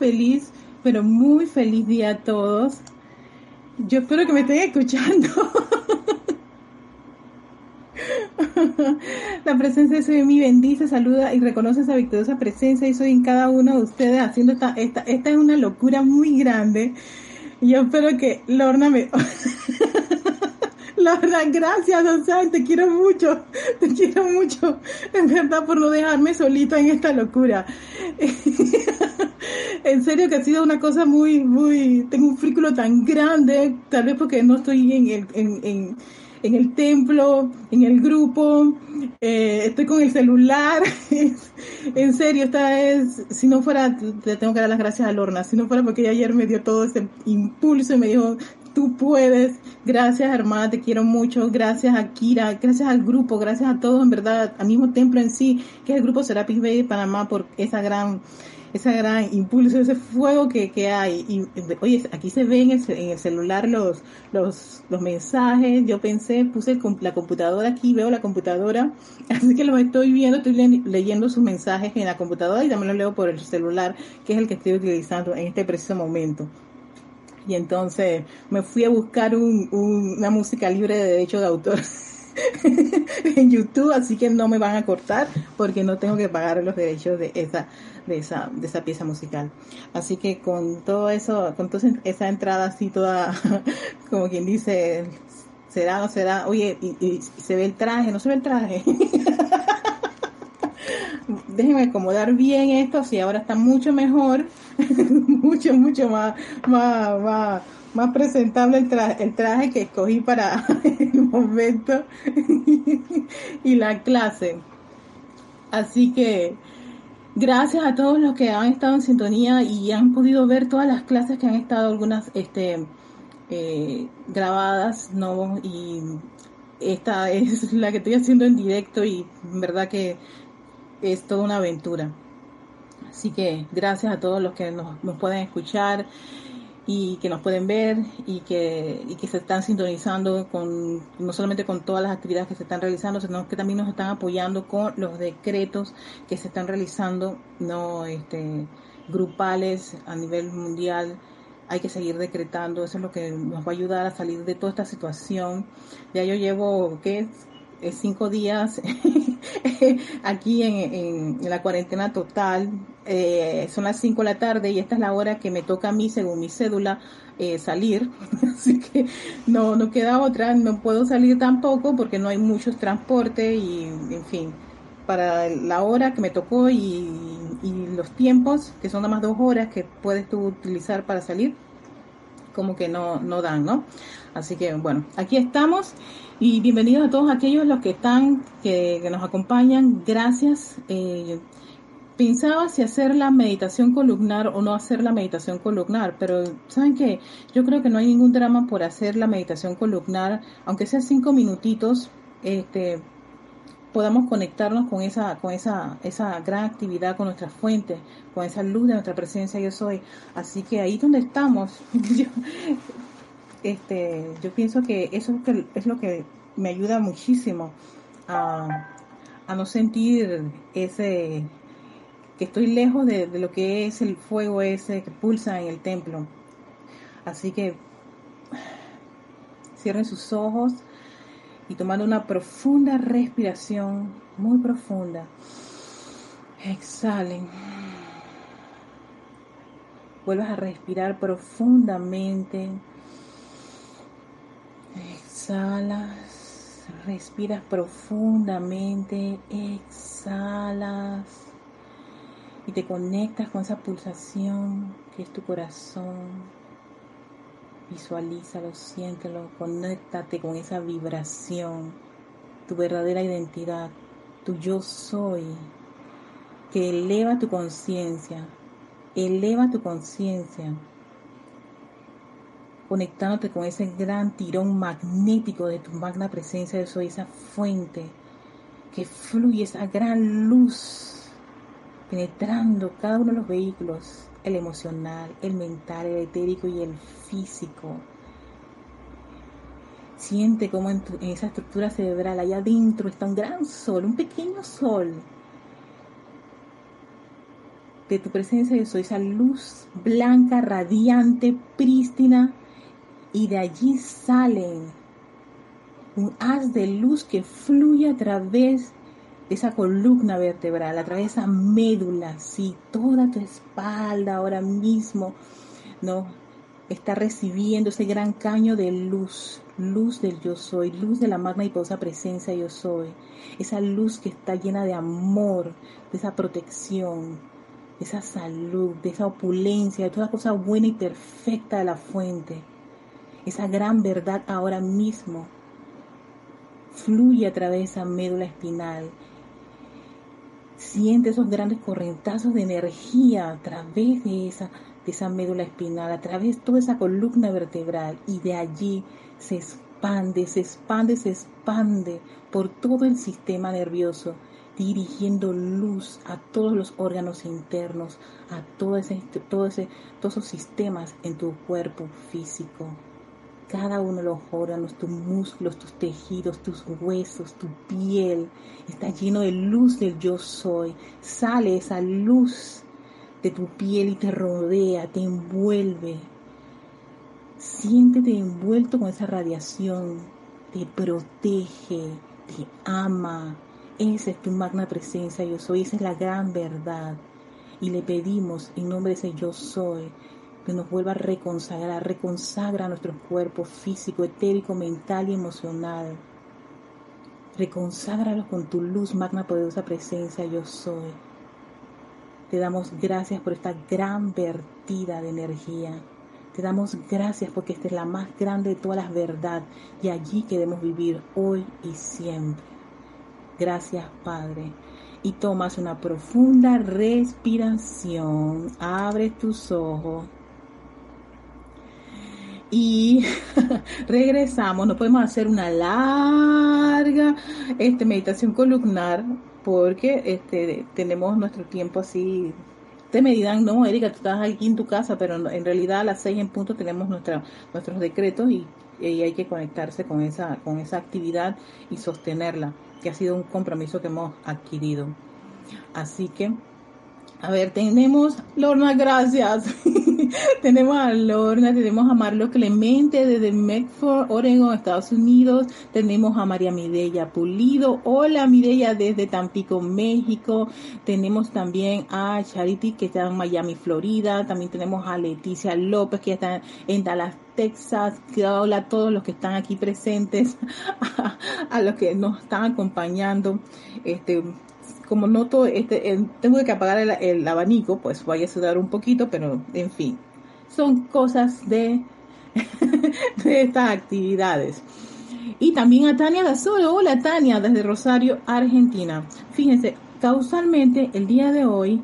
feliz, pero muy feliz día a todos. Yo espero que me estén escuchando. La presencia de mí bendice, saluda y reconoce esa victoriosa presencia y soy en cada uno de ustedes haciendo esta, esta, esta es una locura muy grande. Yo espero que Lorna me... Lorna, gracias, Don te quiero mucho, te quiero mucho, en verdad, por no dejarme solita en esta locura. en serio que ha sido una cosa muy, muy, tengo un frículo tan grande, tal vez porque no estoy en el, en, en, el templo, en el grupo, eh, estoy con el celular, en serio, esta es, si no fuera, te tengo que dar las gracias a Lorna, si no fuera porque ella ayer me dio todo ese impulso y me dijo, tú puedes, gracias hermana, te quiero mucho, gracias a Kira, gracias al grupo, gracias a todos, en verdad, al mismo templo en sí, que es el grupo Serapis Bay de Panamá, por esa gran ese gran impulso, ese fuego que, que hay. Y oye, aquí se ven en el, celular los, los, los mensajes. Yo pensé, puse la computadora aquí, veo la computadora, así que lo estoy viendo, estoy leyendo sus mensajes en la computadora y también lo leo por el celular, que es el que estoy utilizando en este preciso momento. Y entonces me fui a buscar un, una música libre de derecho de autor. en YouTube, así que no me van a cortar porque no tengo que pagar los derechos de esa de esa, de esa pieza musical. Así que con todo eso, con toda esa entrada así toda, como quien dice, será, no será, oye, y, se ve el traje, no se ve el traje. Déjenme acomodar bien esto, si ahora está mucho mejor, mucho, mucho más, más, más, más presentable el traje, el traje que escogí para el momento y la clase. Así que Gracias a todos los que han estado en sintonía y han podido ver todas las clases que han estado algunas este, eh, grabadas, ¿no? Y esta es la que estoy haciendo en directo y en verdad que es toda una aventura. Así que gracias a todos los que nos pueden escuchar y que nos pueden ver y que, y que se están sintonizando con no solamente con todas las actividades que se están realizando, sino que también nos están apoyando con los decretos que se están realizando, no este grupales a nivel mundial. Hay que seguir decretando, eso es lo que nos va a ayudar a salir de toda esta situación. Ya yo llevo, ¿qué? Cinco días aquí en, la cuarentena total. Eh, son las cinco de la tarde y esta es la hora que me toca a mí, según mi cédula, eh, salir. Así que no, no queda otra. No puedo salir tampoco porque no hay muchos transportes y, en fin, para la hora que me tocó y, y los tiempos, que son nada más dos horas que puedes tú utilizar para salir, como que no, no dan, ¿no? Así que bueno, aquí estamos y bienvenidos a todos aquellos los que están, que, nos acompañan. Gracias. Eh, pensaba si hacer la meditación columnar o no hacer la meditación columnar, pero saben que yo creo que no hay ningún drama por hacer la meditación columnar, aunque sea cinco minutitos, este, podamos conectarnos con esa, con esa, esa gran actividad, con nuestra fuente, con esa luz de nuestra presencia yo soy. Así que ahí donde estamos, este, yo pienso que eso es lo que me ayuda muchísimo a, no sentir ese que estoy lejos de, lo que es el fuego ese que pulsa en el templo. Así que cierren sus ojos y tomando una profunda respiración, muy profunda. Exhalen. Vuelvas a respirar profundamente. Exhalas, respiras profundamente, exhalas y te conectas con esa pulsación que es tu corazón. Visualízalo, siéntelo, conéctate con esa vibración, tu verdadera identidad, tu yo soy, que eleva tu conciencia, eleva tu conciencia conectándote con ese gran tirón magnético de tu magna presencia de soy, esa fuente que fluye, esa gran luz penetrando cada uno de los vehículos, el emocional, el mental, el etérico y el físico. Siente como en, en esa estructura cerebral, allá adentro está un gran sol, un pequeño sol de tu presencia yo soy, esa luz blanca, radiante, prístina, y de allí sale un haz de luz que fluye a través de esa columna vertebral, a través de esa médula, sí, toda tu espalda ahora mismo, ¿no? Está recibiendo ese gran caño de luz, luz del yo soy, luz de la magna y poderosa presencia yo soy, esa luz que está llena de amor, de esa protección, de esa salud, de esa opulencia, de toda cosa buena y perfecta de la fuente. Esa gran verdad ahora mismo fluye a través de esa médula espinal. Siente esos grandes correntazos de energía a través de esa, de esa médula espinal, a través de toda esa columna vertebral y de allí se expande, se expande, se expande por todo el sistema nervioso dirigiendo luz a todos los órganos internos, a todo ese, todo ese, todos esos sistemas en tu cuerpo físico. Cada uno de los órganos, tus músculos, tus tejidos, tus huesos, tu piel, está lleno de luz del yo soy. Sale esa luz de tu piel y te rodea, te envuelve. Siéntete envuelto con esa radiación, te protege, te ama, esa es tu magna presencia, yo soy, esa es la gran verdad. Y le pedimos en nombre de ese yo soy nos vuelva a reconsagrar, reconsagra nuestro cuerpo físico, etérico, mental y emocional. Reconságralos con tu luz, magna poderosa presencia, yo soy. Te damos gracias por esta gran vertida de energía. Te damos gracias porque esta es la más grande de todas las verdades y allí queremos vivir hoy y siempre. Gracias, Padre. Y tomas una profunda respiración. Abres tus ojos. Y regresamos. No podemos hacer una larga este, meditación columnar porque este, tenemos nuestro tiempo así te me no, Erika, tú estás aquí en tu casa, pero en realidad a las seis en punto tenemos nuestra, nuestros decretos y, y, hay que conectarse con esa, con esa actividad y sostenerla que ha sido un compromiso que hemos adquirido. Así que, a ver, tenemos, Lorna, gracias. tenemos a Lorna, tenemos a Marlo Clemente desde Medford, Oregon, Estados Unidos. Tenemos a María Mireya Pulido. Hola Mireya desde Tampico, México. Tenemos también a Charity que está en Miami, Florida. También tenemos a Leticia López que está en Dallas, Texas, hola a todos los que están aquí presentes, a, los que nos están acompañando. Este, como noto, este, tengo que apagar el, abanico, pues vaya a sudar un poquito, pero en fin, son cosas de, de estas actividades. Y también a Tania Gasolo, hola Tania, desde Rosario, Argentina. Fíjense, causalmente el día de hoy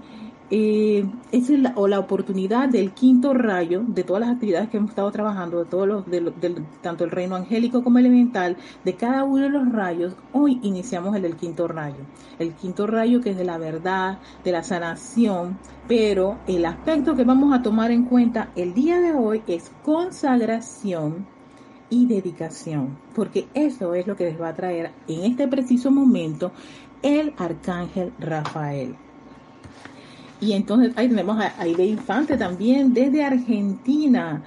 eh, es la, o la oportunidad del quinto rayo de todas las actividades que hemos estado trabajando, de todos los, de, tanto el reino angélico como elemental, de cada uno de los rayos. Hoy iniciamos el del quinto rayo, el quinto rayo que es de la verdad, de la sanación, pero el aspecto que vamos a tomar en cuenta el día de hoy es consagración y dedicación, porque eso es lo que les va a traer en este preciso momento el arcángel Rafael. Y entonces ahí tenemos a Aide Infante también desde Argentina.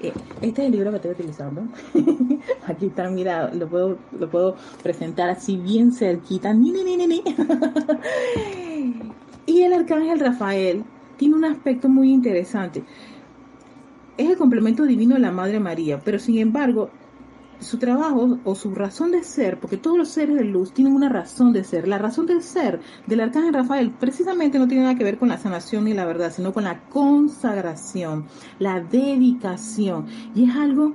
Eh, este es el libro que estoy utilizando. Aquí está, mira, lo puedo, lo puedo presentar así bien cerquita. Y el arcángel Rafael tiene un aspecto muy interesante. Es el complemento divino de la Madre María, pero sin embargo su trabajo o su razón de ser, porque todos los seres de luz tienen una razón de ser. La razón de ser del arcángel Rafael precisamente no tiene nada que ver con la sanación ni la verdad, sino con la consagración, la dedicación. Y es algo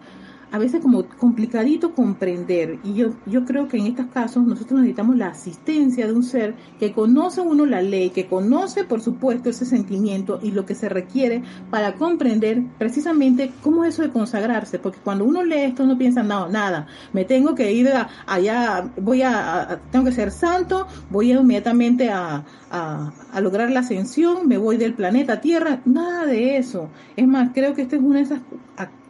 a veces como complicadito comprender. Y yo, yo creo que en estos casos nosotros necesitamos la asistencia de un ser que conoce uno la ley, que conoce por supuesto ese sentimiento y lo que se requiere para comprender precisamente cómo es eso de consagrarse. Porque cuando uno lee esto uno piensa, no, nada, me tengo que ir allá, voy a, tengo que ser santo, voy inmediatamente a, a, a lograr la ascensión, me voy del planeta Tierra, nada de eso. Es más, creo que esta es una de esas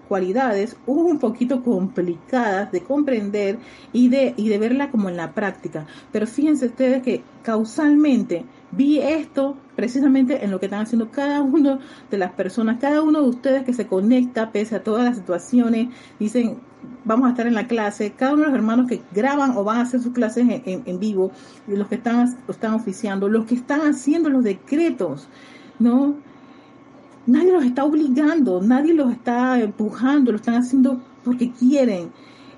cualidades un poquito complicadas de comprender y de, y de verla como en la práctica. Pero fíjense ustedes que causalmente Vi esto precisamente en lo que están haciendo cada uno de las personas, cada uno de ustedes que se conecta pese a todas las situaciones, dicen, vamos a estar en la clase, cada uno de los hermanos que graban o van a hacer sus clases en, vivo, los que están, están oficiando, los que están haciendo los decretos, ¿no? Nadie los está obligando, nadie los está empujando, lo están haciendo porque quieren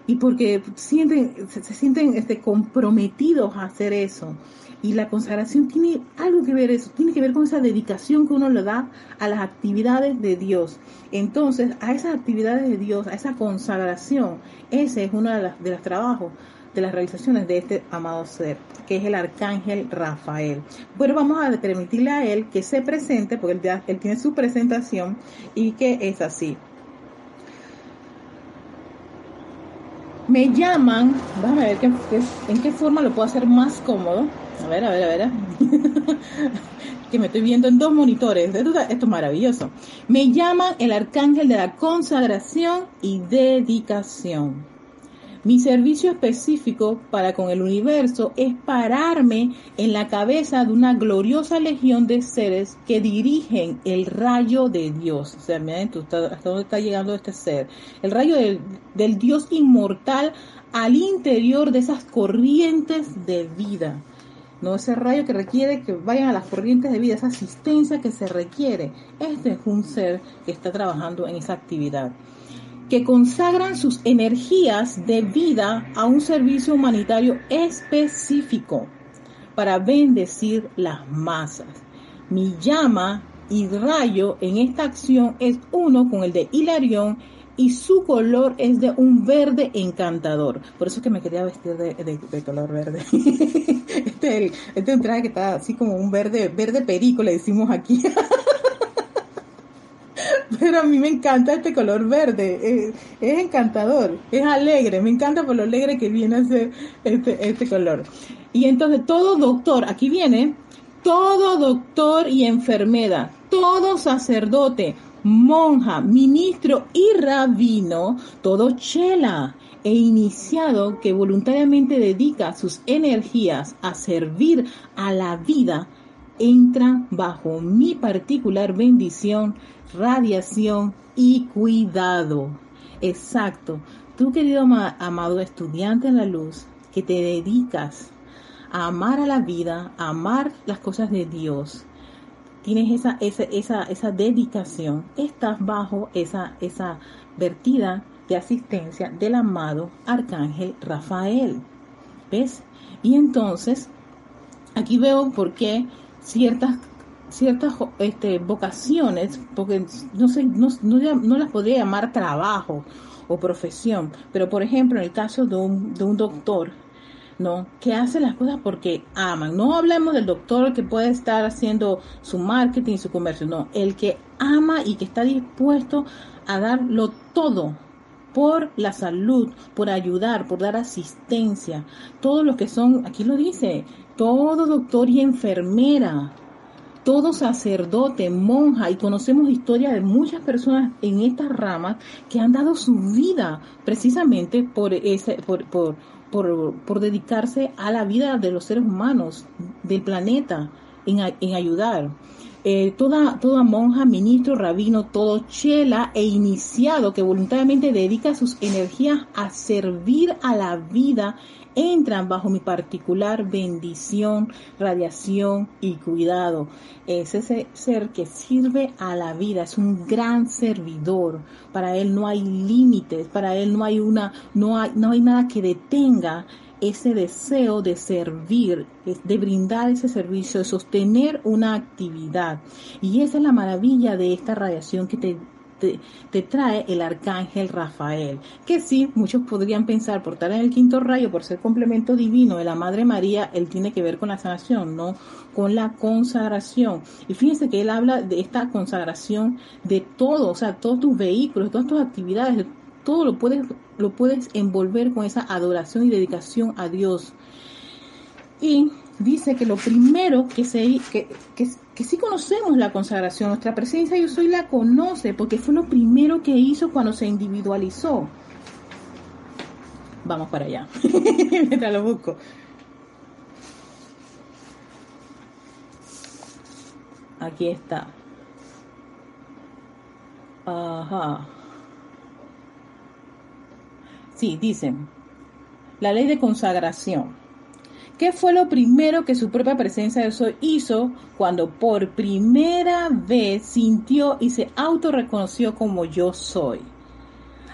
y porque sienten, se, sienten este, comprometidos a hacer eso. Y la consagración tiene algo que ver eso, tiene que ver con esa dedicación que uno le da a las actividades de Dios. Entonces, a esas actividades de Dios, a esa consagración, ese es uno de, de los trabajos, de las realizaciones de este amado ser, que es el arcángel Rafael. Bueno, vamos a permitirle a él que se presente, porque él, ya, él tiene su presentación y que es así. me llaman, déjame ver en qué forma lo puedo hacer más cómodo. A ver, a ver, a ver. que me estoy viendo en dos monitores. Esto, esto, es maravilloso. Me llaman el arcángel de la consagración y dedicación. Mi servicio específico para con el universo es pararme en la cabeza de una gloriosa legión de seres que dirigen el rayo de Dios. O sea, miren hasta dónde está llegando este ser. El rayo del, del Dios inmortal al interior de esas corrientes de vida. No ese rayo que requiere que vayan a las corrientes de vida, esa asistencia que se requiere. Este es un ser que está trabajando en esa actividad que consagran sus energías de vida a un servicio humanitario específico para bendecir las masas. Mi llama y rayo en esta acción es uno con el de Hilarión y su color es de un verde encantador. Por eso es que me quería vestir de, color verde. este, es este que está así como un verde, verde perico, le decimos aquí. pero a mí me encanta este color verde, es, encantador, es alegre, me encanta por lo alegre que viene a ser este, este color. Y entonces todo doctor, aquí viene, todo doctor y enfermera, todo sacerdote, monja, ministro y rabino, todo chela e iniciado que voluntariamente dedica sus energías a servir a la vida, entra bajo mi particular bendición radiación y cuidado. Exacto. Tú, querido amado estudiante en la luz, que te dedicas a amar a la vida, a amar las cosas de Dios, tienes esa, esa, esa, esa dedicación, estás bajo esa, esa vertida de asistencia del amado Arcángel Rafael. ¿Ves? Y entonces, aquí veo por qué ciertas ciertas este, vocaciones, porque no, sé, no, no, las podría llamar trabajo o profesión, pero por ejemplo en el caso de un, de un doctor, ¿no? Que hace las cosas porque aman. No hablemos del doctor que puede estar haciendo su marketing su comercio, no, el que ama y que está dispuesto a darlo todo por la salud, por ayudar, por dar asistencia. Todos los que son, aquí lo dice, todo doctor y enfermera, todo sacerdote, monja, y conocemos historias de muchas personas en estas ramas que han dado su vida precisamente por, ese, por, por, por, dedicarse a la vida de los seres humanos, del planeta, en, en ayudar. Eh, toda, toda monja, ministro, rabino, todo chela e iniciado que voluntariamente dedica sus energías a servir a la vida entran bajo mi particular bendición, radiación y cuidado. Es ese ser que sirve a la vida, es un gran servidor. Para él no hay límites, para él no hay una, no hay, no hay nada que detenga ese deseo de servir, de brindar ese servicio, de sostener una actividad. Y esa es la maravilla de esta radiación que te te, trae el arcángel Rafael, que sí, muchos podrían pensar por estar en el quinto rayo, por ser complemento divino de la Madre María, él tiene que ver con la sanación, no con la consagración. Y fíjense que él habla de esta consagración de todo, o sea, todos tus vehículos, todas tus actividades, todo lo puedes, lo puedes envolver con esa adoración y dedicación a Dios. Y dice que lo primero que se que, que sí conocemos la consagración, nuestra presencia yo soy la conoce, porque fue lo primero que hizo cuando se individualizó. Vamos para allá, mientras lo busco. aquí está. Ajá. Sí, dicen, la ley de consagración. ¿Qué fue lo primero que su propia presencia de Dios hizo cuando por primera vez sintió y se autorreconoció como yo soy?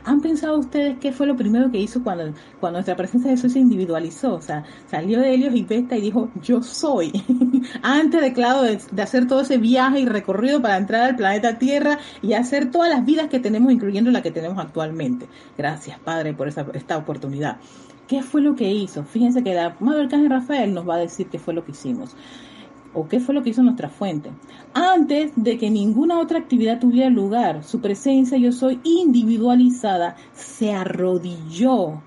¿Han pensado ustedes qué fue lo primero que hizo cuando, cuando nuestra presencia de Jesús se individualizó? O sea, salió de Helios y Vesta y dijo, yo soy. Antes de, claro, de, hacer todo ese viaje y recorrido para entrar al planeta Tierra y hacer todas las vidas que tenemos, incluyendo la que tenemos actualmente. Gracias, Padre, por esta oportunidad. ¿Qué fue lo que hizo? Fíjense que la Madre Arcángel Rafael nos va a decir qué fue lo que hicimos o qué fue lo que hizo nuestra fuente. Antes de que ninguna otra actividad tuviera lugar, su presencia, yo soy individualizada, se arrodilló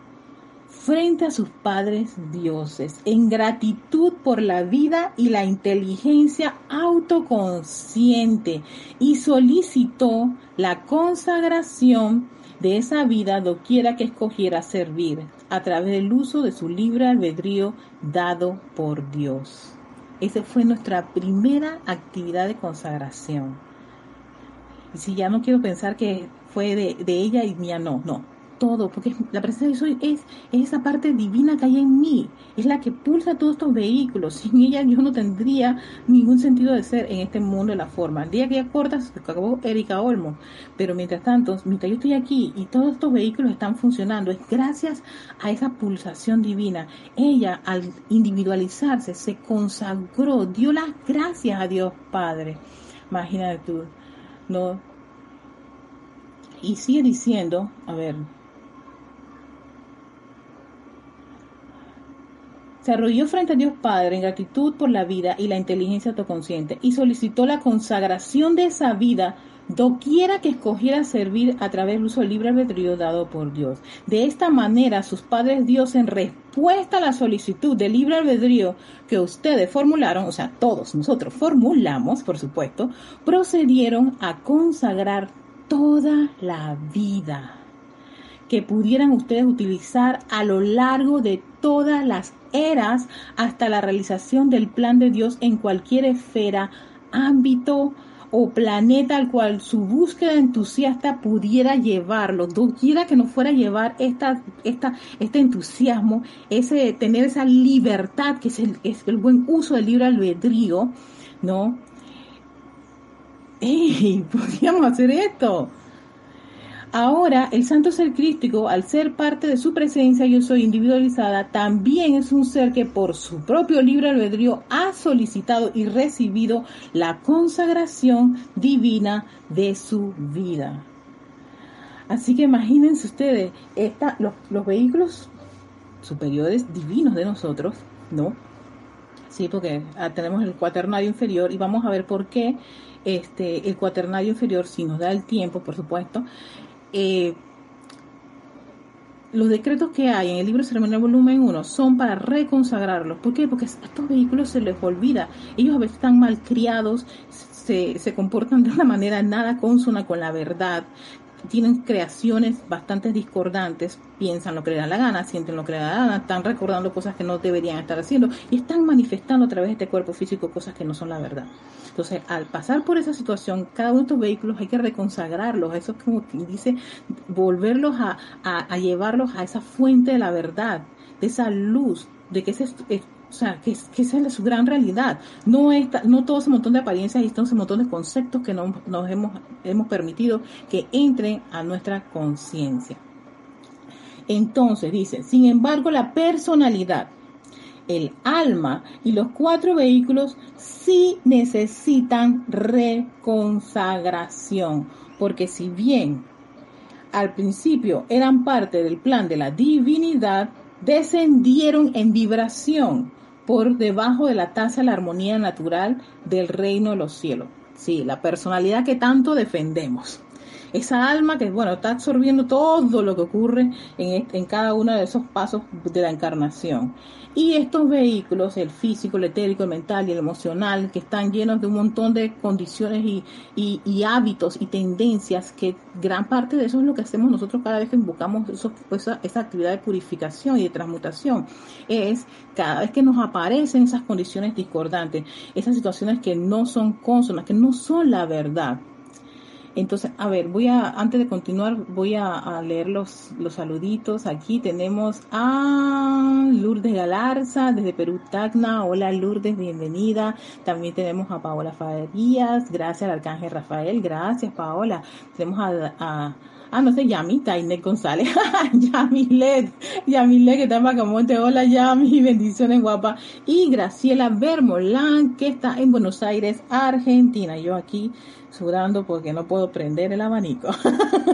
frente a sus padres dioses en gratitud por la vida y la inteligencia autoconsciente y solicitó la consagración de esa vida doquiera que escogiera servir a través del uso de su libre albedrío dado por Dios. Esa fue nuestra primera actividad de consagración. Y si ya no quiero pensar que fue de, ella y mía, no, no todo, porque la presencia de soy es, esa parte divina que hay en mí, es la que pulsa todos estos vehículos. Sin ella yo no tendría ningún sentido de ser en este mundo de la forma. El día que ella corta, se acabó Erika Olmo, pero mientras tanto, mientras yo estoy aquí y todos estos vehículos están funcionando, es gracias a esa pulsación divina. Ella, al individualizarse, se consagró, dio las gracias a Dios Padre. Imagínate tú, ¿no? Y sigue diciendo, a ver, Se arrodilló frente a Dios Padre en gratitud por la vida y la inteligencia autoconsciente y solicitó la consagración de esa vida doquiera que escogiera servir a través del uso del libre albedrío dado por Dios. De esta manera, sus padres Dios, en respuesta a la solicitud de libre albedrío que ustedes formularon, o sea, todos nosotros formulamos, por supuesto, procedieron a consagrar toda la vida que pudieran ustedes utilizar a lo largo de todas las eras hasta la realización del plan de Dios en cualquier esfera, ámbito o planeta al cual su búsqueda entusiasta pudiera llevarlo, quiera que nos fuera a llevar esta, esta, este entusiasmo, ese tener esa libertad que es el, es el buen uso del libre albedrío, ¿no? ¡Ey! Podríamos hacer esto. Ahora, el santo ser crístico, al ser parte de su presencia, yo soy individualizada, también es un ser que por su propio libre albedrío ha solicitado y recibido la consagración divina de su vida. Así que imagínense ustedes, los, los vehículos superiores divinos de nosotros, ¿no? Sí, porque ah, tenemos el cuaternario inferior y vamos a ver por qué este, el cuaternario inferior, si nos da el tiempo, por supuesto, eh, los decretos que hay en el libro ceremonial volumen 1 son para reconsagrarlos. ¿Por qué? Porque a estos vehículos se les olvida. Ellos a veces están mal criados, se, se comportan de una manera nada consona con la verdad, tienen creaciones bastante discordantes, piensan lo que le da la gana, sienten lo que le da la gana, están recordando cosas que no deberían estar haciendo y están manifestando a través de este cuerpo físico cosas que no son la verdad. Entonces, al pasar por esa situación, cada uno de estos vehículos hay que reconsagrarlos, eso es como que dice, volverlos a, llevarlos a esa fuente de la verdad, de esa luz, de que ese o sea, que, que esa es su gran realidad. No, está, no todo ese montón de apariencias y todo ese montón de conceptos que nos hemos, hemos permitido que entren a nuestra conciencia. Entonces dice, sin embargo, la personalidad, el alma y los cuatro vehículos sí necesitan reconsagración, porque si bien al principio eran parte del plan de la divinidad, descendieron en vibración por debajo de la tasa de la armonía natural del reino de los cielos. Sí, la personalidad que tanto defendemos. Esa alma que, bueno, está absorbiendo todo lo que ocurre en, en cada uno de esos pasos de la encarnación. Y estos vehículos, el físico, el etérico, el mental y el emocional, que están llenos de un montón de condiciones y, y, hábitos y tendencias, que gran parte de eso es lo que hacemos nosotros cada vez que invocamos esa, esa actividad de purificación y de transmutación, es cada vez que nos aparecen esas condiciones discordantes, esas situaciones que no son consonas, que no son la verdad. Entonces, a ver, voy a, antes de continuar, voy a, leer los, los saluditos. Aquí tenemos a Lourdes Galarza desde Perú, Tacna. Hola Lourdes, bienvenida. También tenemos a Paola Farías. Gracias al Arcángel Rafael. Gracias, Paola. Tenemos a, Ah, no sé, Yami, Tainet González. Yamilet, Yamilet, que está en Bacamonte. Hola, Yami, bendiciones, guapa. Y Graciela Bermolán, que está en Buenos Aires, Argentina. Yo aquí sudando porque no puedo prender el abanico.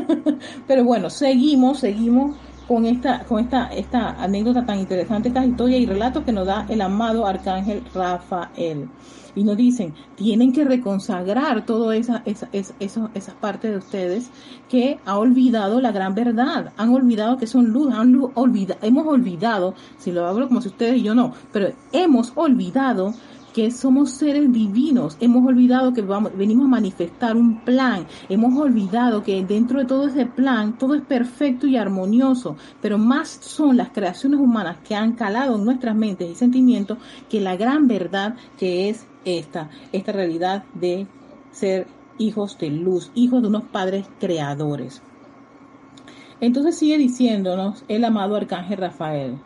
Pero bueno, seguimos, seguimos con esta, con esta, esta anécdota tan interesante, esta historia y relatos que nos da el amado arcángel Rafael. Y nos dicen, tienen que reconsagrar todas esa, esa, esa, esas partes de ustedes que ha olvidado la gran verdad, han olvidado que son luz, han olvidado, hemos olvidado, si lo hablo como si ustedes y yo no, pero hemos olvidado que somos seres divinos. Hemos olvidado que vamos, venimos a manifestar un plan. Hemos olvidado que dentro de todo ese plan todo es perfecto y armonioso. Pero más son las creaciones humanas que han calado en nuestras mentes y sentimientos que la gran verdad que es esta, esta realidad de ser hijos de luz, hijos de unos padres creadores. Entonces sigue diciéndonos el amado arcángel Rafael.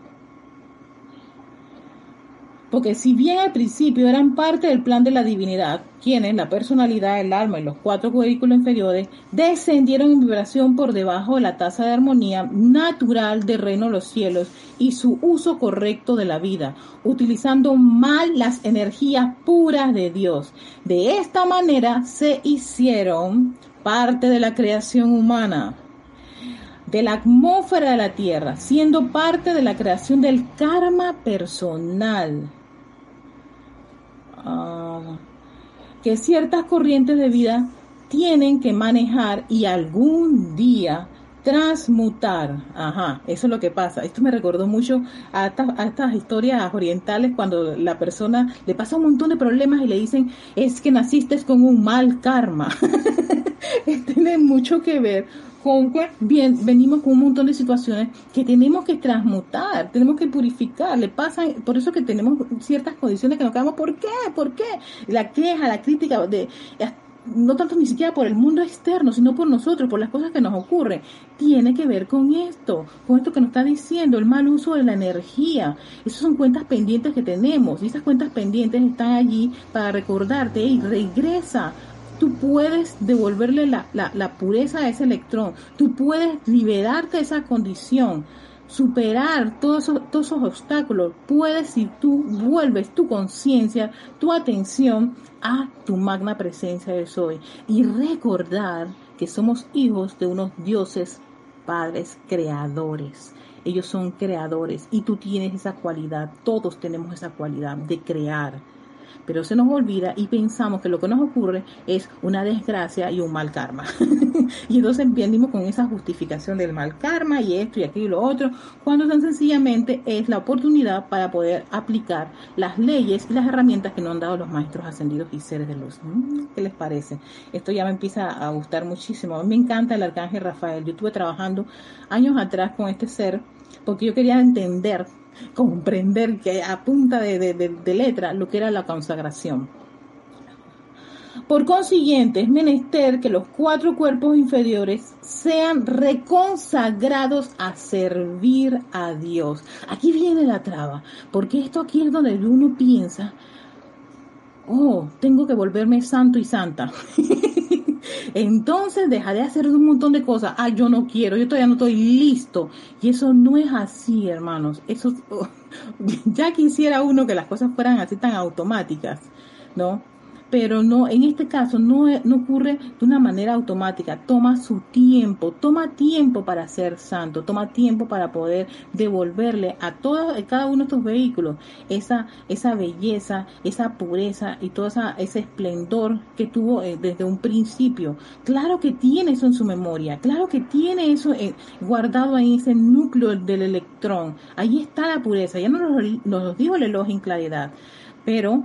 Porque si bien al principio eran parte del plan de la divinidad, quienes, la personalidad, el alma y los cuatro vehículos inferiores, descendieron en vibración por debajo de la tasa de armonía natural del reino de los cielos y su uso correcto de la vida, utilizando mal las energías puras de Dios. De esta manera se hicieron parte de la creación humana de la atmósfera de la Tierra, siendo parte de la creación del karma personal. Ah, que ciertas corrientes de vida tienen que manejar y algún día transmutar. Ajá, eso es lo que pasa. Esto me recordó mucho a estas, a estas, historias orientales cuando la persona le pasa un montón de problemas y le dicen, es que naciste con un mal karma. Tiene mucho que ver con que bien, venimos con un montón de situaciones que tenemos que transmutar, tenemos que purificar, le pasa, por eso que tenemos ciertas condiciones que nos quedamos, ¿por qué? ¿Por qué? La queja, la crítica de no tanto ni siquiera por el mundo externo, sino por nosotros, por las cosas que nos ocurren, tiene que ver con esto, con esto que nos está diciendo, el mal uso de la energía. Esas son cuentas pendientes que tenemos y esas cuentas pendientes están allí para recordarte, y regresa tú puedes devolverle la, la, pureza a ese electrón, tú puedes liberarte de esa condición, superar todos esos, obstáculos, puedes si tú vuelves tu conciencia, tu atención a tu magna presencia de soy. Y recordar que somos hijos de unos dioses, padres, creadores. Ellos son creadores y tú tienes esa cualidad, todos tenemos esa cualidad de crear pero se nos olvida y pensamos que lo que nos ocurre es una desgracia y un mal karma. y entonces venimos con esa justificación del mal karma y esto y aquello y lo otro, cuando tan sencillamente es la oportunidad para poder aplicar las leyes y las herramientas que nos han dado los maestros ascendidos y seres de luz. Mm, ¿Qué les parece? Esto ya me empieza a gustar muchísimo. A mí me encanta el arcángel Rafael. Yo estuve trabajando años atrás con este ser porque yo quería entender comprender que a punta de, letra lo que era la consagración. Por consiguiente, es menester que los cuatro cuerpos inferiores sean reconsagrados a servir a Dios. Aquí viene la traba, porque esto aquí es donde uno piensa, oh, tengo que volverme santo y santa. Entonces dejaré de hacer un montón de cosas. Ah, yo no quiero, yo todavía no estoy listo. Y eso no es así, hermanos. Eso ya quisiera uno que las cosas fueran así tan automáticas, ¿no? Pero no, en este caso no, no ocurre de una manera automática, toma su tiempo, toma tiempo para ser santo, toma tiempo para poder devolverle a todos, cada uno de estos vehículos esa, esa belleza, esa pureza y todo esa, ese esplendor que tuvo eh, desde un principio. Claro que tiene eso en su memoria, claro que tiene eso eh, guardado en ese núcleo del electrón, ahí está la pureza, ya no nos, nos dijo el elogio en claridad, pero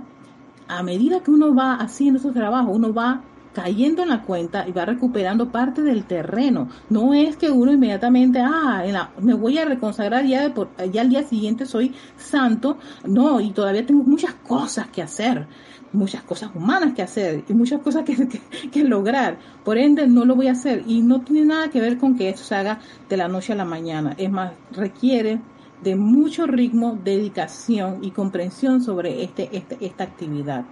a medida que uno va haciendo su trabajo, uno va cayendo en la cuenta y va recuperando parte del terreno. No es que uno inmediatamente, ah, me voy a reconsagrar ya, de ya al día siguiente soy santo. No, y todavía tengo muchas cosas que hacer, muchas cosas humanas que hacer y muchas cosas que, que lograr. Por ende, no lo voy a hacer y no tiene nada que ver con que eso se haga de la noche a la mañana. Es más, requiere de mucho ritmo, dedicación y comprensión sobre este, este, esta actividad.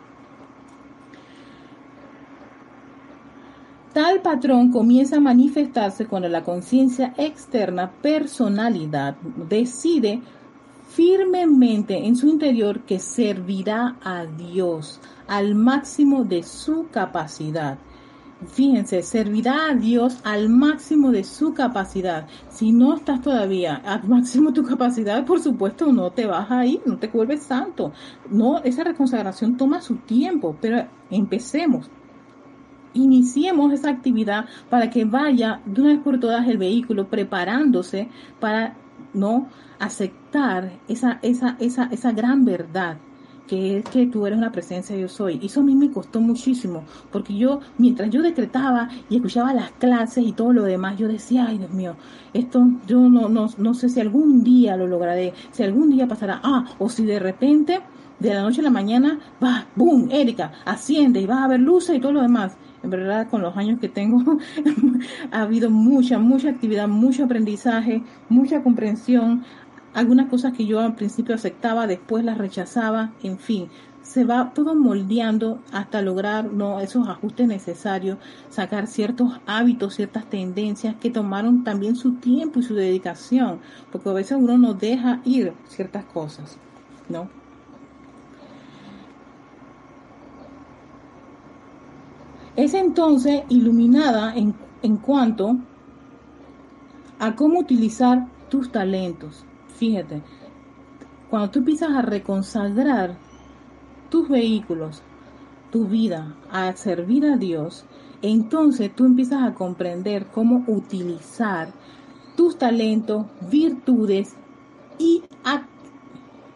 Tal patrón comienza a manifestarse cuando la conciencia externa, personalidad, decide firmemente en su interior que servirá a Dios al máximo de su capacidad Fíjense, servirá a Dios al máximo de su capacidad. Si no estás todavía al máximo de tu capacidad, por supuesto, no te vas a ir, no te vuelves santo. No, esa reconsagración toma su tiempo, pero empecemos. Iniciemos esa actividad para que vaya de una vez por todas el vehículo preparándose para no aceptar esa, esa, esa, esa gran verdad que es que tú eres una presencia yo soy. Y eso a mí me costó muchísimo, porque yo, mientras yo decretaba y escuchaba las clases y todo lo demás, yo decía, ay Dios mío, esto yo no, no, no sé si algún día lo lograré, si algún día pasará, ah, o si de repente, de la noche a la mañana, va, boom, Erika, asciende y vas a ver luces y todo lo demás. En verdad, con los años que tengo, ha habido mucha, mucha actividad, mucho aprendizaje, mucha comprensión, algunas cosas que yo al principio aceptaba, después las rechazaba, en fin, se va todo moldeando hasta lograr ¿no? esos ajustes necesarios, sacar ciertos hábitos, ciertas tendencias que tomaron también su tiempo y su dedicación, porque a veces uno no deja ir ciertas cosas, ¿no? Es entonces iluminada en, en cuanto a cómo utilizar tus talentos, Fíjate, cuando tú empiezas a reconsagrar tus vehículos, tu vida, a servir a Dios, entonces tú empiezas a comprender cómo utilizar tus talentos, virtudes y,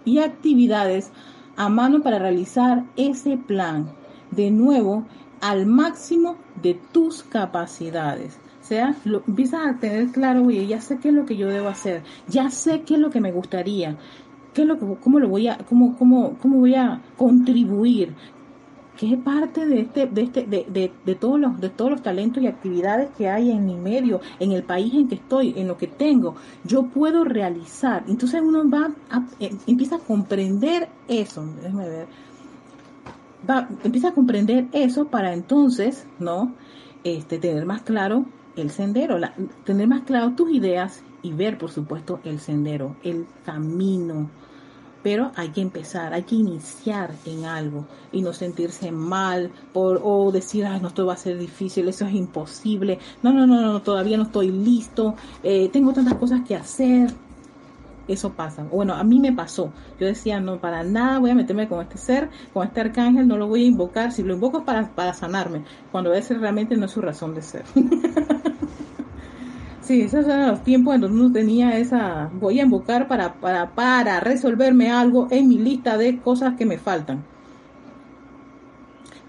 y actividades a mano para realizar ese plan. De nuevo, al máximo de tus capacidades sea, lo, empiezas a tener claro, oye, ya sé qué es lo que yo debo hacer, ya sé qué es lo que me gustaría, qué es lo cómo lo voy a, cómo, cómo, cómo voy a contribuir, qué parte de este, de este, de, de, de, todos los, de todos los talentos y actividades que hay en mi medio, en el país en que estoy, en lo que tengo, yo puedo realizar. Entonces uno va a, eh, empieza a comprender eso, déjame ver, va, empieza a comprender eso para entonces, ¿no? Este, tener más claro el sendero, tener más claro tus ideas y ver, por supuesto, el sendero, el camino. Pero hay que empezar, hay que iniciar en algo y no sentirse mal por, o decir, ay, no, esto va a ser difícil, eso es imposible. No, no, no, no, todavía no estoy listo, eh, tengo tantas cosas que hacer eso pasa. Bueno, a mí me pasó. Yo decía, no, para nada voy a meterme con este ser, con este arcángel, no lo voy a invocar. Si lo invoco es para, para sanarme, cuando veces realmente no es su razón de ser. sí, esos eran los tiempos en donde uno tenía esa, voy a invocar para, para, para resolverme algo en mi lista de cosas que me faltan.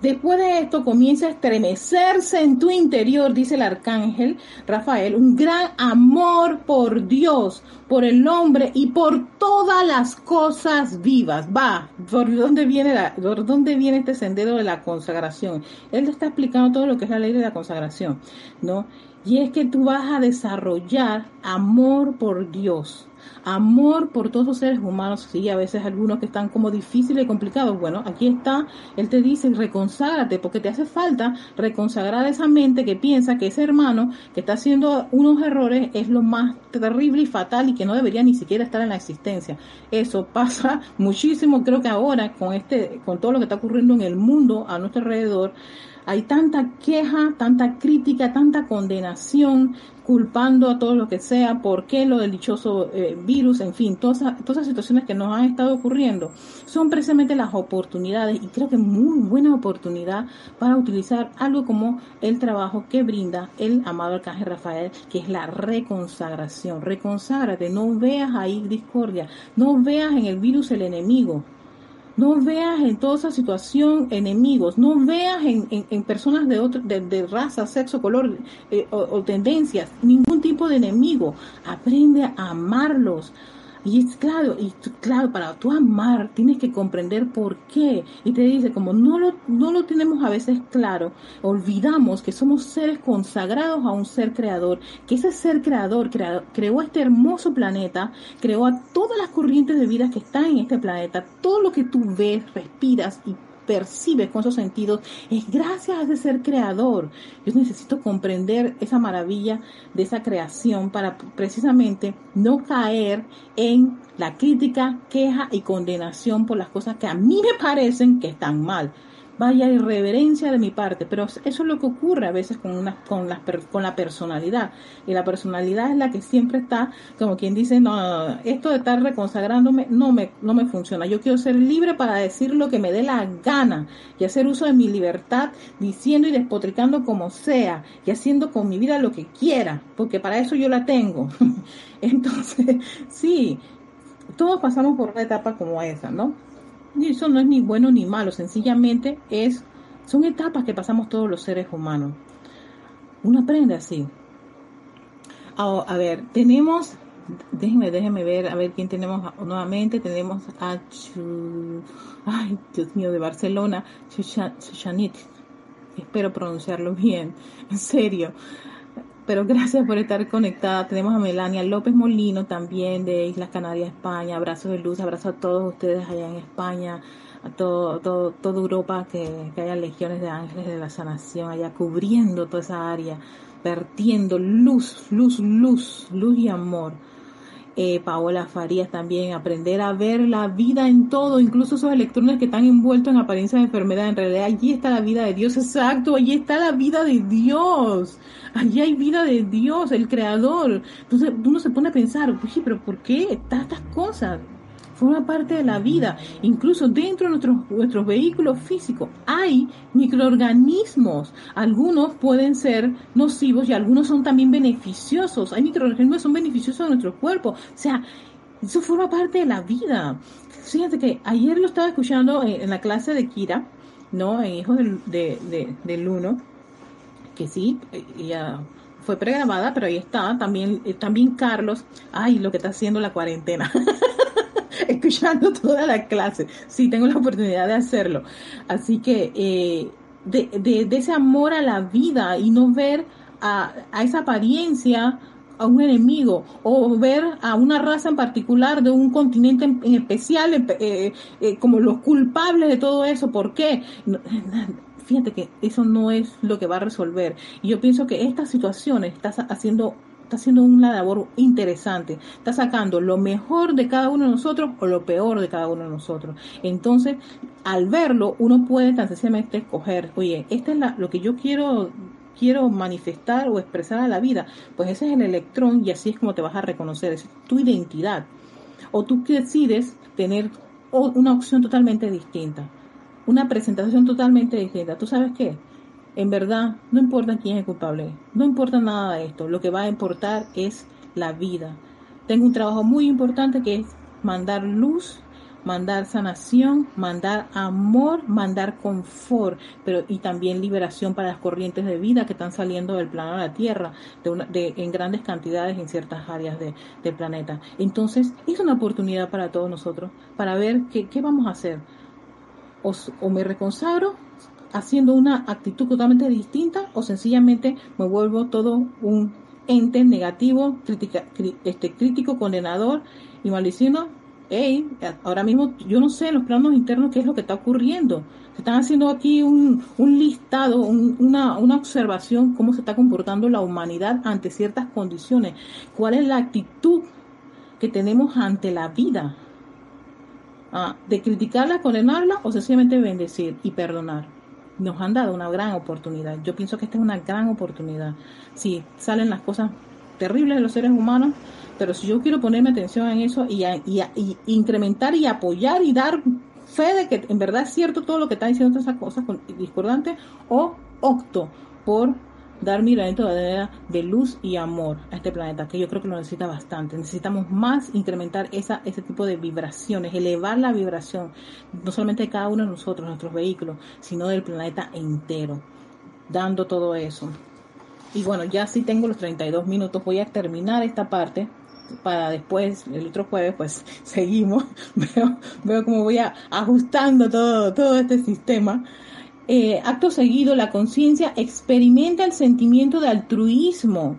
Después de esto comienza a estremecerse en tu interior, dice el arcángel Rafael, un gran amor por Dios, por el hombre y por todas las cosas vivas. Va, ¿por dónde viene, la, por dónde viene este sendero de la consagración? Él te está explicando todo lo que es la ley de la consagración, ¿no? Y es que tú vas a desarrollar amor por Dios, amor por todos los seres humanos, sí, a veces algunos que están como difíciles y complicados. Bueno, aquí está, él te dice, reconságrate, porque te hace falta reconsagrar esa mente que piensa que ese hermano que está haciendo unos errores es lo más terrible y fatal y que no debería ni siquiera estar en la existencia. Eso pasa muchísimo, creo que ahora con este, con todo lo que está ocurriendo en el mundo a nuestro alrededor, hay tanta queja, tanta crítica, tanta condenación, culpando a todo lo que sea, por qué lo del dichoso eh, virus, en fin, todas, todas esas situaciones que nos han estado ocurriendo, son precisamente las oportunidades y creo que muy buena oportunidad para utilizar algo como el trabajo que brinda el amado Arcángel Rafael, que es la reconsagración. Reconságrate, no veas ahí discordia, no veas en el virus el enemigo, no veas en toda esa situación enemigos, no veas en, en, personas de, otro, de, raza, sexo, color eh, o, tendencias ningún tipo de enemigo. Aprende a amarlos, y es claro, y claro, para tú amar tienes que comprender por qué. Y te dice, como no lo, no lo tenemos a veces claro, olvidamos que somos seres consagrados a un ser creador, que ese ser creador creó este hermoso planeta, creó a todas las corrientes de vida que están en este planeta, todo lo que tú ves, respiras y percibes con esos sentidos es gracias a ese ser creador. Yo necesito comprender esa maravilla de esa creación para precisamente no caer en la crítica, queja y condenación por las cosas que a mí me parecen que están mal vaya irreverencia de mi parte, pero eso es lo que ocurre a veces con, una, con, la, con la personalidad. Y la personalidad es la que siempre está, como quien dice, no, esto de estar reconsagrándome no me, no me funciona. Yo quiero ser libre para decir lo que me dé la gana y hacer uso de mi libertad diciendo y despotricando como sea y haciendo con mi vida lo que quiera, porque para eso yo la tengo. Entonces, sí, todos pasamos por una etapa como esa, ¿no? Eso no es ni bueno ni malo, sencillamente es, son etapas que pasamos todos los seres humanos. Uno aprende así. a ver, tenemos, déjenme, déjenme ver, a ver quién tenemos nuevamente. Tenemos a ay, Dios mío, de Barcelona, Chushanit. Espero pronunciarlo bien, en serio pero gracias por estar conectada. Tenemos a Melania López Molino también de Islas Canarias, España. Abrazos de luz, abrazo a todos ustedes allá en España, a todo, todo, toda Europa, que, que haya legiones de ángeles de la sanación allá cubriendo toda esa área, vertiendo luz, luz, luz, luz y amor eh, Paola Farías también, aprender a ver la vida en todo, incluso esos electrones que están envueltos en apariencia de enfermedad, en realidad allí está la vida de Dios, exacto, allí está la vida de Dios, allí hay vida de Dios, el creador. Entonces uno se pone a pensar, oye, pero ¿por qué tantas cosas? Forma parte de la vida. Incluso dentro de nuestros, nuestros vehículos físicos hay microorganismos. Algunos pueden ser nocivos y algunos son también beneficiosos. Hay microorganismos que son beneficiosos a nuestro cuerpo. O sea, eso forma parte de la vida. Fíjate que ayer lo estaba escuchando en, la clase de Kira, ¿no? En Hijo del, de, del Uno, que sí, ella fue pregrabada, pero ahí está. También, eh, también Carlos, ay, lo que está haciendo la cuarentena. escuchando toda la clase. Sí, tengo la oportunidad de hacerlo. Así que eh, de, de, ese amor a la vida y no ver a, esa apariencia a un enemigo o ver a una raza en particular de un continente en, especial eh, eh, como los culpables de todo eso. ¿Por qué? Fíjate que eso no es lo que va a resolver. Y yo pienso que esta situación está haciendo está haciendo una labor interesante, está sacando lo mejor de cada uno de nosotros o lo peor de cada uno de nosotros. Entonces, al verlo, uno puede tan sencillamente escoger, oye, este es lo que yo quiero quiero manifestar o expresar a la vida, pues ese es el electrón y así es como te vas a reconocer, es tu identidad. O tú decides tener una opción totalmente distinta, una presentación totalmente distinta. ¿Tú sabes qué? En verdad, no importa quién es el culpable, no importa nada de esto, lo que va a importar es la vida. Tengo un trabajo muy importante que es mandar luz, mandar sanación, mandar amor, mandar confort, pero y también liberación para las corrientes de vida que están saliendo del plano de la Tierra en grandes cantidades en ciertas áreas del planeta. Entonces, es una oportunidad para todos nosotros para ver qué, qué vamos a hacer. O, o me reconsagro haciendo una actitud totalmente distinta o sencillamente me vuelvo todo un ente negativo, este, crítico, condenador y malicioso, hey, ahora mismo yo no sé en los planos internos qué es lo que está ocurriendo. Se están haciendo aquí un, listado, una, una observación, cómo se está comportando la humanidad ante ciertas condiciones. ¿Cuál es la actitud que tenemos ante la vida? Ah, de criticarla, condenarla o sencillamente bendecir y perdonar. Nos han dado una gran oportunidad. Yo pienso que esta es una gran oportunidad. Si salen las cosas terribles de los seres humanos, pero si yo quiero ponerme atención en eso y, incrementar y apoyar y dar fe de que en verdad es cierto todo lo que están diciendo esas cosas discordantes, o opto por dar mi granito de de luz y amor a este planeta, que yo creo que lo necesita bastante. Necesitamos más incrementar esa, ese tipo de vibraciones, elevar la vibración, no solamente de cada uno de nosotros, nuestros vehículos, sino del planeta entero, dando todo eso. Y bueno, ya sí tengo los 32 minutos, voy a terminar esta parte para después, el otro jueves, pues seguimos, veo, veo cómo voy ajustando todo, todo este sistema. Eh, acto seguido, la conciencia experimenta el sentimiento de altruismo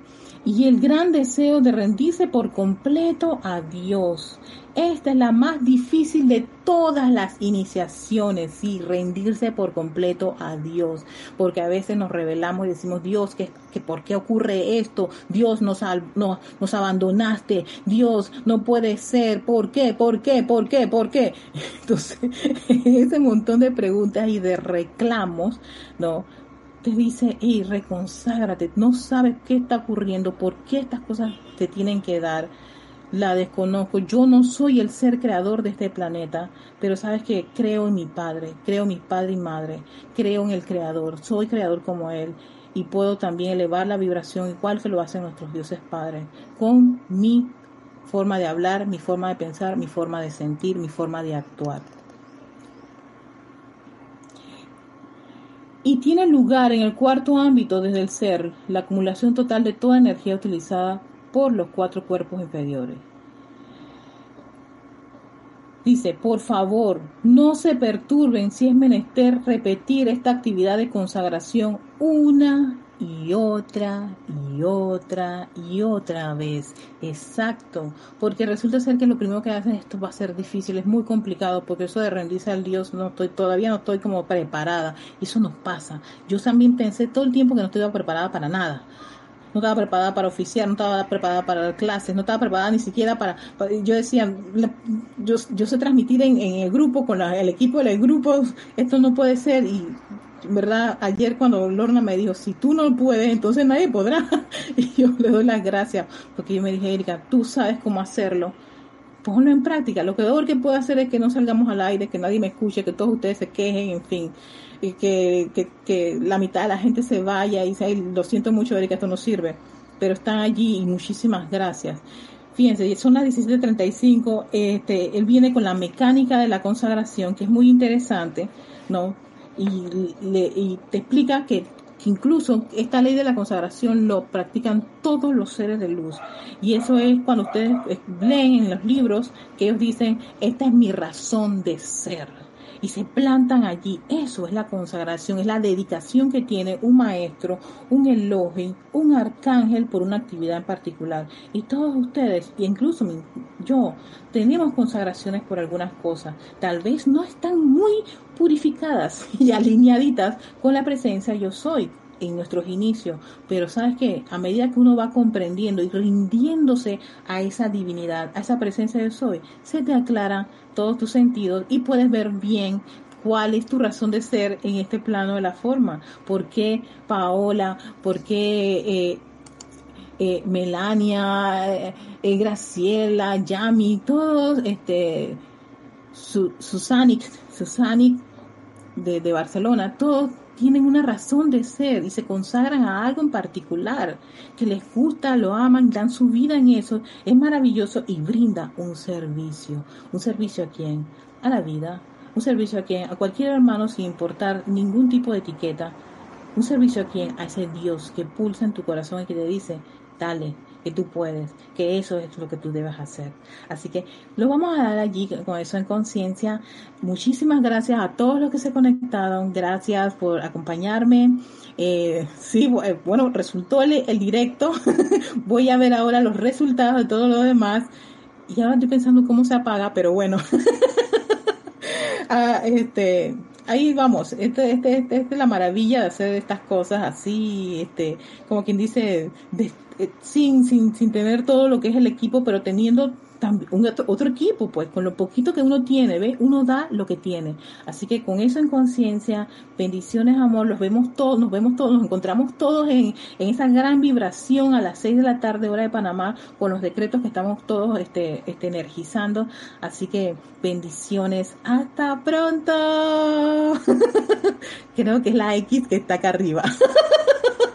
y el gran deseo de rendirse por completo a Dios. Esta es la más difícil de todas las iniciaciones, sí, rendirse por completo a Dios, porque a veces nos revelamos y decimos, Dios, ¿qué, por qué ocurre esto? Dios, nos, no, nos abandonaste, Dios, no puede ser, ¿por qué? ¿Por qué? ¿Por qué? ¿Por qué? Entonces, ese montón de preguntas y de reclamos, ¿no? Dice, y reconságrate, no sabes qué está ocurriendo, por qué estas cosas te tienen que dar la desconozco. Yo no soy el ser creador de este planeta, pero sabes que creo en mi Padre, creo en mi Padre y Madre, creo en el Creador, soy creador como Él y puedo también elevar la vibración igual que lo hacen nuestros dioses padres, con mi forma de hablar, mi forma de pensar, mi forma de sentir, mi forma de actuar. Y tiene lugar en el cuarto ámbito desde el ser, la acumulación total de toda energía utilizada por los cuatro cuerpos inferiores. Dice, por favor, no se perturben si es menester repetir esta actividad de consagración una y otra y otra y otra vez. Exacto, porque resulta ser que lo primero que hacen esto va a ser difícil, es muy complicado, porque eso de rendirse al Dios no estoy todavía no estoy como preparada. Eso nos pasa. Yo también pensé todo el tiempo que no estoy preparada para nada no estaba preparada para oficiar, no estaba preparada para clases, no estaba preparada ni siquiera para, yo decía, yo, yo sé transmitir en, el grupo, con el equipo del grupo, esto no puede ser y verdad ayer cuando Lorna me dijo si tú no puedes entonces nadie podrá y yo le doy las gracias porque yo me dije Erika tú sabes cómo hacerlo ponlo en práctica lo peor que puedo hacer es que no salgamos al aire que nadie me escuche que todos ustedes se quejen en fin y que, que, la mitad de la gente se vaya y dice, lo siento mucho, Erika, esto no sirve, pero están allí y muchísimas gracias. Fíjense, son las 17.35, este, él viene con la mecánica de la consagración, que es muy interesante, ¿no? Y, le, y te explica que, incluso esta ley de la consagración lo practican todos los seres de luz. Y eso es cuando ustedes leen en los libros que ellos dicen, esta es mi razón de ser y se plantan allí. Eso es la consagración, es la dedicación que tiene un maestro, un elogio, un arcángel por una actividad en particular. Y todos ustedes, e incluso yo, tenemos consagraciones por algunas cosas. Tal vez no están muy purificadas y alineaditas con la presencia yo soy en nuestros inicios, pero sabes que a medida que uno va comprendiendo y rindiéndose a esa divinidad, a esa presencia de soy, se te aclaran todos tus sentidos y puedes ver bien cuál es tu razón de ser en este plano de la forma, por qué Paola, por qué eh, eh, Melania, eh, Graciela, Yami, todos, este, Susanic, Susanic de, de Barcelona, todos tienen una razón de ser y se consagran a algo en particular, que les gusta, lo aman, dan su vida en eso, es maravilloso y brinda un servicio. ¿Un servicio a quién? A la vida. Un servicio a quién? A cualquier hermano sin importar ningún tipo de etiqueta. Un servicio a quién? A ese Dios que pulsa en tu corazón y que te dice, dale, que tú puedes, que eso es lo que tú debes hacer. Así que lo vamos a dar allí con eso en conciencia. Muchísimas gracias a todos los que se conectaron. Gracias por acompañarme. Eh, sí, eh, bueno, resultó el, el directo. Voy a ver ahora los resultados de todo lo demás. Y ahora estoy pensando cómo se apaga, pero bueno. ah, este, ahí vamos, este, este, este, esta es la maravilla de hacer estas cosas así, este, como quien dice, de, eh, sin, sin, sin tener todo lo que es el equipo, pero teniendo también un otro, equipo, pues con lo poquito que uno tiene, ¿ves? Uno da lo que tiene. Así que con eso en conciencia, bendiciones, amor, los vemos todos, nos vemos todos, nos encontramos todos en, en esa gran vibración a las 6 de la tarde, hora de Panamá, con los decretos que estamos todos este, este, energizando. Así que bendiciones, hasta pronto. Creo que es la X que está acá arriba.